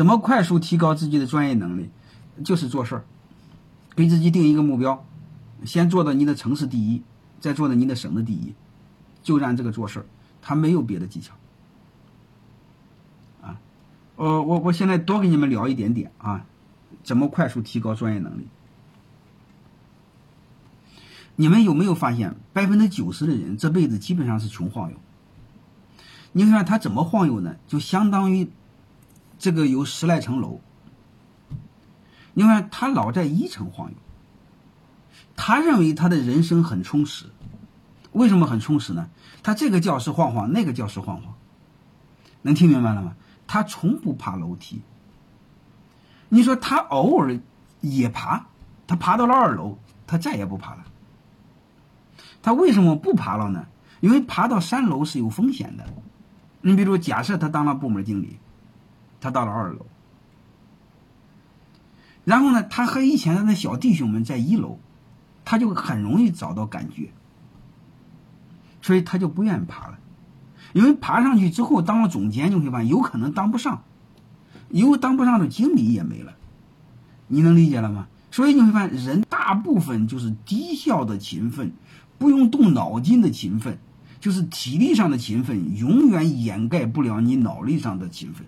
怎么快速提高自己的专业能力？就是做事儿，给自己定一个目标，先做到你的城市第一，再做到你的省的第一，就按这个做事儿，他没有别的技巧。啊，呃，我我现在多给你们聊一点点啊，怎么快速提高专业能力？你们有没有发现，百分之九十的人这辈子基本上是穷晃悠？你看他怎么晃悠呢？就相当于这个有十来层楼。你看他老在一层晃悠，他认为他的人生很充实。为什么很充实呢？他这个教室晃晃，那个教室晃晃，能听明白了吗？他从不爬楼梯。你说他偶尔也爬，他爬到了二楼，他再也不爬了。他为什么不爬了呢？因为爬到三楼是有风险的。你比如，假设他当了部门经理，他到了二楼，然后呢，他和以前的那小弟兄们在一楼，他就很容易找到感觉，所以他就不愿意爬了，因为爬上去之后当了总监，你会发现有可能当不上，因为当不上的经理也没了，你能理解了吗？所以你会发现，人大部分就是低效的勤奋，不用动脑筋的勤奋。就是体力上的勤奋，永远掩盖不了你脑力上的勤奋。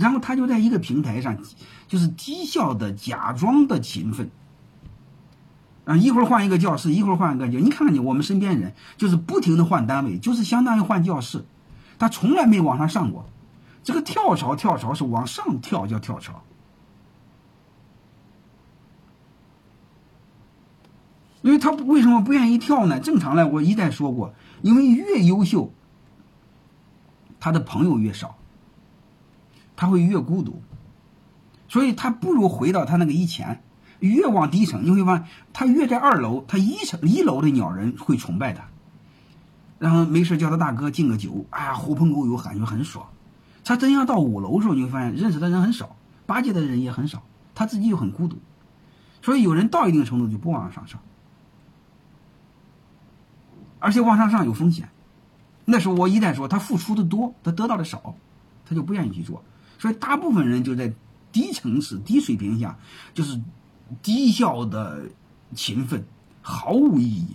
然后他就在一个平台上，就是低效的假装的勤奋。啊，一会儿换一个教室，一会儿换一个教，你看看你我们身边人，就是不停的换单位，就是相当于换教室，他从来没往上上过。这个跳槽，跳槽是往上跳叫跳槽。因为他为什么不愿意跳呢？正常来，我一再说过，因为越优秀，他的朋友越少，他会越孤独，所以他不如回到他那个以前，越往低层，你会发现他越在二楼，他一层一楼的鸟人会崇拜他，然后没事叫他大哥敬个酒，哎呀狐朋狗友感觉很爽。他真要到五楼的时候，你会发现认识的人很少，巴结的人也很少，他自己又很孤独，所以有人到一定程度就不往上上。而且往上上有风险，那时候我一旦说他付出的多，他得到的少，他就不愿意去做。所以大部分人就在低层次、低水平下，就是低效的勤奋，毫无意义。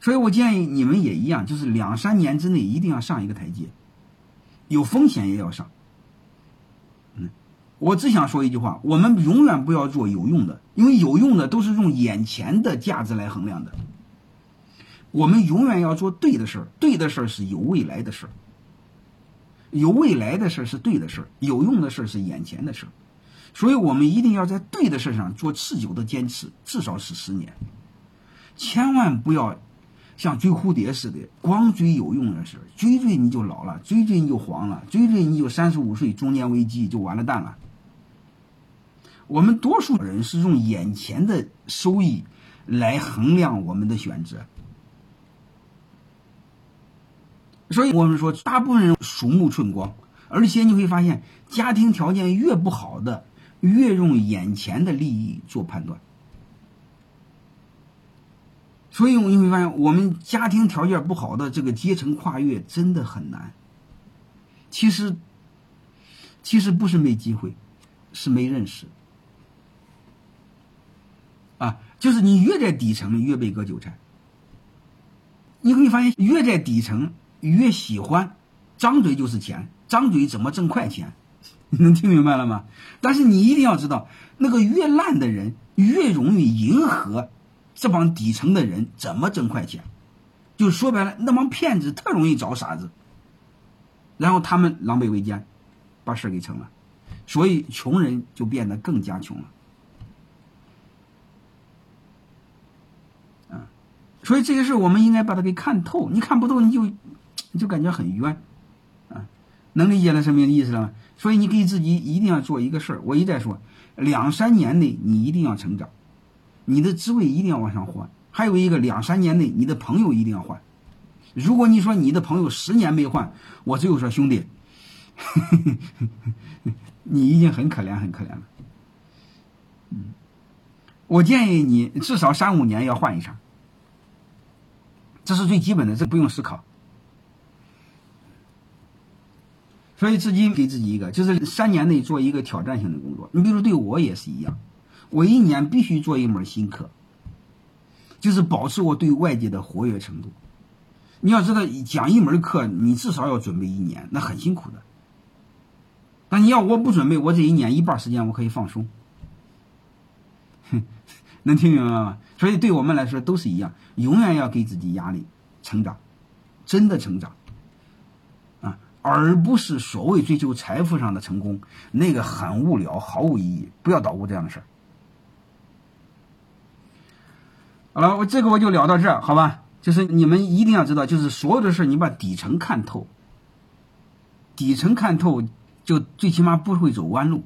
所以我建议你们也一样，就是两三年之内一定要上一个台阶，有风险也要上。嗯，我只想说一句话：我们永远不要做有用的。因为有用的都是用眼前的价值来衡量的，我们永远要做对的事儿，对的事儿是有未来的事儿，有未来的事是对的事儿，有用的事儿是眼前的事儿，所以我们一定要在对的事上做持久的坚持，至少是十年，千万不要像追蝴蝶似的，光追有用的事，追追你就老了，追追你就黄了，追追你就三十五岁中年危机就完了蛋了。我们多数人是用眼前的收益来衡量我们的选择，所以我们说，大部分人鼠目寸光，而且你会发现，家庭条件越不好的，越用眼前的利益做判断。所以我你会发现，我们家庭条件不好的这个阶层跨越真的很难。其实，其实不是没机会，是没认识。啊，就是你越在底层，越被割韭菜。你会发现，越在底层，越喜欢张嘴就是钱，张嘴怎么挣快钱？你能听明白了吗？但是你一定要知道，那个越烂的人，越容易迎合这帮底层的人怎么挣快钱。就说白了，那帮骗子特容易找傻子，然后他们狼狈为奸，把事儿给成了，所以穷人就变得更加穷了。所以这些事我们应该把它给看透。你看不透，你就就感觉很冤，啊，能理解了什么意思了吗？所以你给自己一定要做一个事儿。我一再说，两三年内你一定要成长，你的职位一定要往上换。还有一个，两三年内你的朋友一定要换。如果你说你的朋友十年没换，我只有说兄弟，你已经很可怜很可怜了。嗯，我建议你至少三五年要换一茬。这是最基本的，这不用思考。所以自己给自己一个，就是三年内做一个挑战性的工作。你比如对我也是一样，我一年必须做一门新课，就是保持我对外界的活跃程度。你要知道，讲一门课，你至少要准备一年，那很辛苦的。但你要我不准备，我这一年一半时间我可以放松。哼，能听明白吗？所以对我们来说都是一样，永远要给自己压力，成长，真的成长。而不是所谓追求财富上的成功，那个很无聊，毫无意义。不要捣鼓这样的事儿。好了，我这个我就聊到这儿，好吧？就是你们一定要知道，就是所有的事，你把底层看透，底层看透，就最起码不会走弯路。